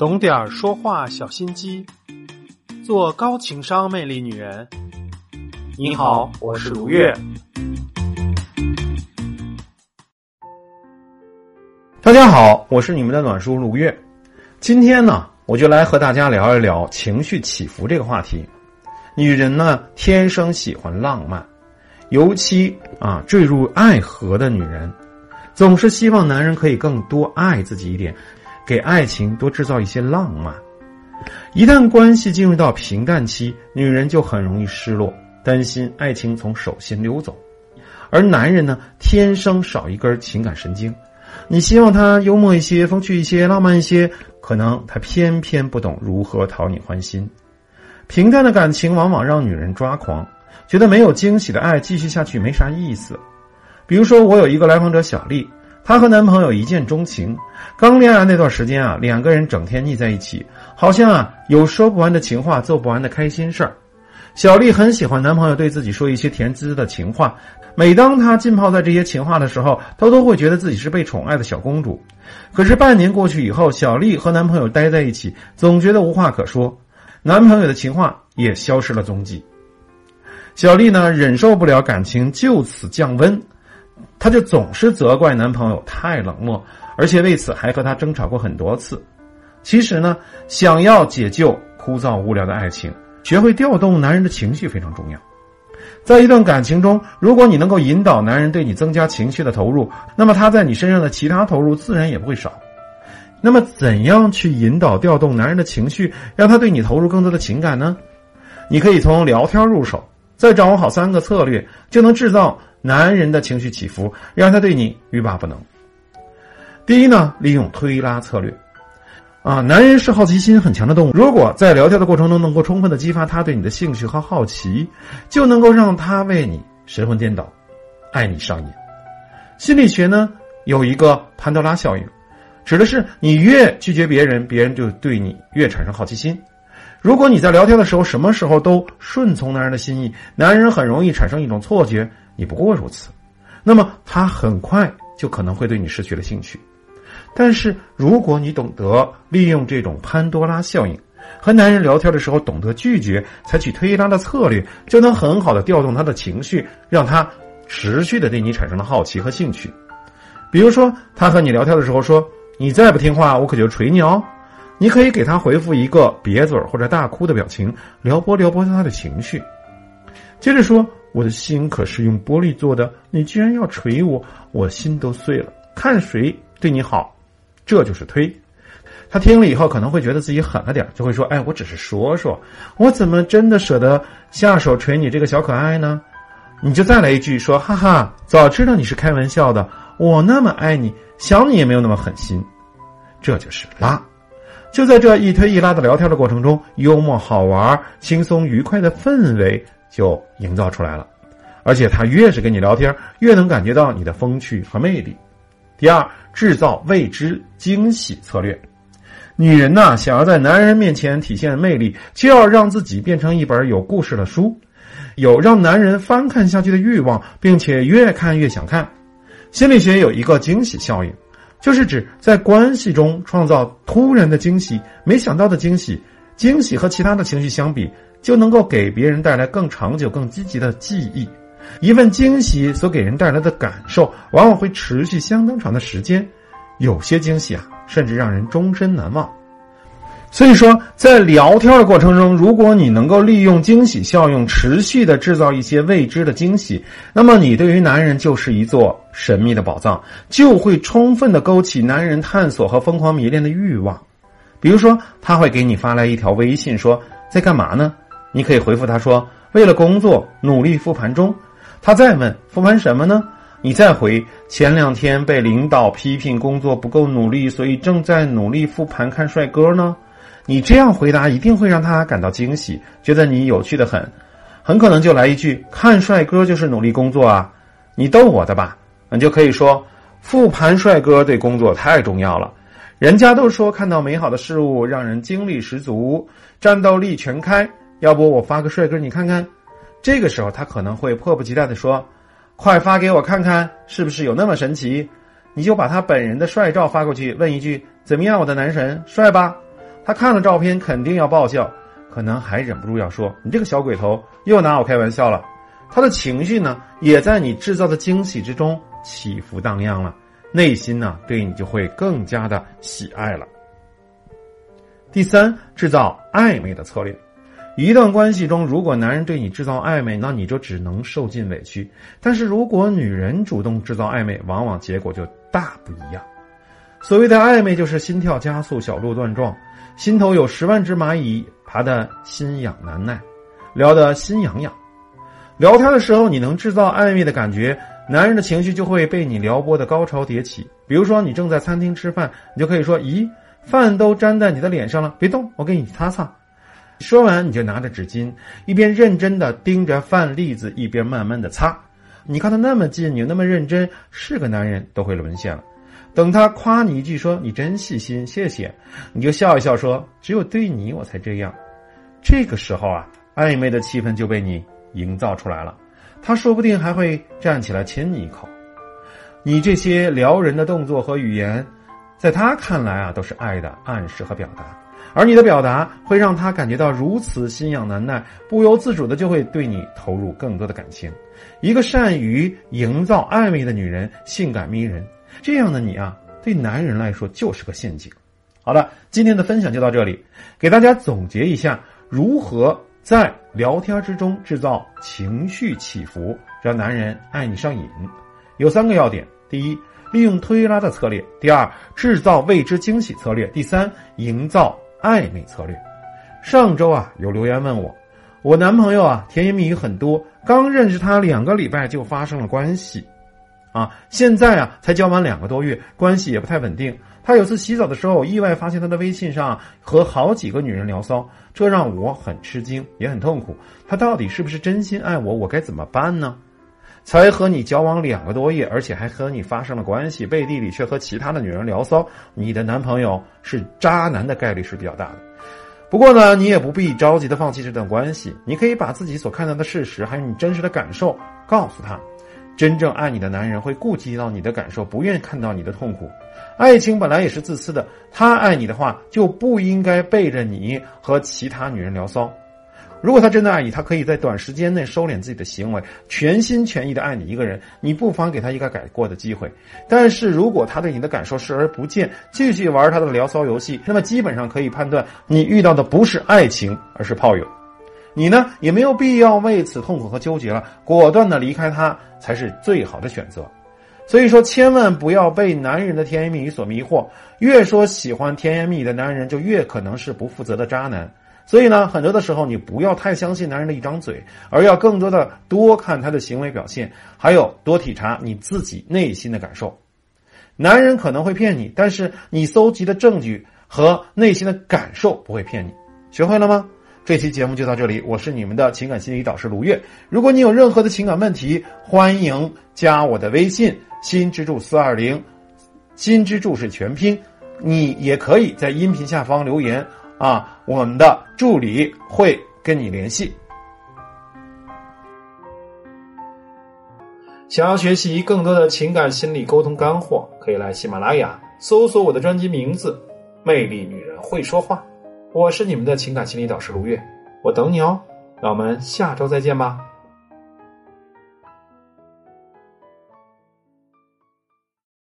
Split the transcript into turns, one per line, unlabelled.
懂点儿说话小心机，做高情商魅力女人。你好，我是如月。
大家好，我是你们的暖叔如月。今天呢，我就来和大家聊一聊情绪起伏这个话题。女人呢，天生喜欢浪漫，尤其啊，坠入爱河的女人，总是希望男人可以更多爱自己一点。给爱情多制造一些浪漫，一旦关系进入到平淡期，女人就很容易失落，担心爱情从手心溜走。而男人呢，天生少一根情感神经，你希望他幽默一些、风趣一些、浪漫一些，可能他偏偏不懂如何讨你欢心。平淡的感情往往让女人抓狂，觉得没有惊喜的爱继续下去没啥意思。比如说，我有一个来访者小丽。她和男朋友一见钟情，刚恋爱那段时间啊，两个人整天腻在一起，好像啊有说不完的情话，做不完的开心事儿。小丽很喜欢男朋友对自己说一些甜滋滋的情话，每当她浸泡在这些情话的时候，她都会觉得自己是被宠爱的小公主。可是半年过去以后，小丽和男朋友待在一起，总觉得无话可说，男朋友的情话也消失了踪迹。小丽呢，忍受不了感情就此降温。她就总是责怪男朋友太冷漠，而且为此还和他争吵过很多次。其实呢，想要解救枯燥无聊的爱情，学会调动男人的情绪非常重要。在一段感情中，如果你能够引导男人对你增加情绪的投入，那么他在你身上的其他投入自然也不会少。那么，怎样去引导调动男人的情绪，让他对你投入更多的情感呢？你可以从聊天入手，再掌握好三个策略，就能制造。男人的情绪起伏，让他对你欲罢不能。第一呢，利用推拉策略，啊，男人是好奇心很强的动物。如果在聊天的过程中能够充分的激发他对你的兴趣和好奇，就能够让他为你神魂颠倒，爱你上瘾。心理学呢有一个潘多拉效应，指的是你越拒绝别人，别人就对你越产生好奇心。如果你在聊天的时候，什么时候都顺从男人的心意，男人很容易产生一种错觉。你不过如此，那么他很快就可能会对你失去了兴趣。但是如果你懂得利用这种潘多拉效应，和男人聊天的时候懂得拒绝，采取推拉的策略，就能很好的调动他的情绪，让他持续的对你产生了好奇和兴趣。比如说，他和你聊天的时候说：“你再不听话，我可就捶你哦。”你可以给他回复一个瘪嘴或者大哭的表情，撩拨撩拨他的情绪。接着说。我的心可是用玻璃做的，你居然要捶我，我心都碎了。看谁对你好，这就是推。他听了以后可能会觉得自己狠了点，就会说：“哎，我只是说说，我怎么真的舍得下手捶你这个小可爱呢？”你就再来一句说：“哈哈，早知道你是开玩笑的，我那么爱你，想你也没有那么狠心。”这就是拉。就在这一推一拉的聊天的过程中，幽默、好玩、轻松、愉快的氛围。就营造出来了，而且他越是跟你聊天，越能感觉到你的风趣和魅力。第二，制造未知惊喜策略。女人呐，想要在男人面前体现魅力，就要让自己变成一本有故事的书，有让男人翻看下去的欲望，并且越看越想看。心理学有一个惊喜效应，就是指在关系中创造突然的惊喜、没想到的惊喜。惊喜和其他的情绪相比。就能够给别人带来更长久、更积极的记忆。一份惊喜所给人带来的感受，往往会持续相当长的时间。有些惊喜啊，甚至让人终身难忘。所以说，在聊天的过程中，如果你能够利用惊喜效应，持续的制造一些未知的惊喜，那么你对于男人就是一座神秘的宝藏，就会充分的勾起男人探索和疯狂迷恋的欲望。比如说，他会给你发来一条微信，说在干嘛呢？你可以回复他说：“为了工作努力复盘中。”他再问：“复盘什么呢？”你再回：“前两天被领导批评工作不够努力，所以正在努力复盘看帅哥呢。”你这样回答一定会让他感到惊喜，觉得你有趣的很，很可能就来一句：“看帅哥就是努力工作啊！”你逗我的吧？你就可以说：“复盘帅哥对工作太重要了，人家都说看到美好的事物让人精力十足，战斗力全开。”要不我发个帅哥你看看，这个时候他可能会迫不及待的说：“快发给我看看，是不是有那么神奇？”你就把他本人的帅照发过去，问一句：“怎么样，我的男神，帅吧？”他看了照片肯定要爆笑，可能还忍不住要说：“你这个小鬼头又拿我开玩笑了。”他的情绪呢，也在你制造的惊喜之中起伏荡漾了，内心呢对你就会更加的喜爱了。第三，制造暧昧的策略。一段关系中，如果男人对你制造暧昧，那你就只能受尽委屈；但是如果女人主动制造暧昧，往往结果就大不一样。所谓的暧昧，就是心跳加速、小鹿乱撞，心头有十万只蚂蚁，爬得心痒难耐，聊得心痒痒。聊天的时候，你能制造暧昧的感觉，男人的情绪就会被你撩拨的高潮迭起。比如说，你正在餐厅吃饭，你就可以说：“咦，饭都粘在你的脸上了，别动，我给你擦擦。”说完，你就拿着纸巾，一边认真的盯着饭粒子，一边慢慢的擦。你看他那么近，你又那么认真，是个男人都会沦陷了。等他夸你一句说你真细心，谢谢，你就笑一笑说只有对你我才这样。这个时候啊，暧昧的气氛就被你营造出来了。他说不定还会站起来亲你一口。你这些撩人的动作和语言，在他看来啊，都是爱的暗示和表达。而你的表达会让他感觉到如此心痒难耐，不由自主的就会对你投入更多的感情。一个善于营造暧昧的女人，性感迷人。这样的你啊，对男人来说就是个陷阱。好了，今天的分享就到这里，给大家总结一下如何在聊天之中制造情绪起伏，让男人爱你上瘾。有三个要点：第一，利用推拉的策略；第二，制造未知惊喜策略；第三，营造暧昧策略。上周啊，有留言问我，我男朋友啊，甜言蜜语很多，刚认识他两个礼拜就发生了关系。啊，现在啊才交往两个多月，关系也不太稳定。他有次洗澡的时候，意外发现他的微信上和好几个女人聊骚，这让我很吃惊，也很痛苦。他到底是不是真心爱我？我该怎么办呢？才和你交往两个多月，而且还和你发生了关系，背地里却和其他的女人聊骚，你的男朋友是渣男的概率是比较大的。不过呢，你也不必着急的放弃这段关系，你可以把自己所看到的事实，还有你真实的感受告诉他。真正爱你的男人会顾及到你的感受，不愿看到你的痛苦。爱情本来也是自私的，他爱你的话就不应该背着你和其他女人聊骚。如果他真的爱你，他可以在短时间内收敛自己的行为，全心全意的爱你一个人。你不妨给他一个改过的机会。但是如果他对你的感受视而不见，继续玩他的聊骚游戏，那么基本上可以判断你遇到的不是爱情，而是炮友。你呢也没有必要为此痛苦和纠结了，果断的离开他才是最好的选择。所以说，千万不要被男人的甜言蜜语所迷惑。越说喜欢甜言蜜语的男人，就越可能是不负责的渣男。所以呢，很多的时候你不要太相信男人的一张嘴，而要更多的多看他的行为表现，还有多体察你自己内心的感受。男人可能会骗你，但是你搜集的证据和内心的感受不会骗你。学会了吗？这期节目就到这里，我是你们的情感心理导师卢月。如果你有任何的情感问题，欢迎加我的微信“新之助四二零”，新之助是全拼。你也可以在音频下方留言啊，我们的助理会跟你联系。想要学习更多的情感心理沟通干货，可以来喜马拉雅搜索我的专辑名字《魅力女人会说话》。我是你们的情感心理导师卢月，我等你哦，让我们下周再见吧。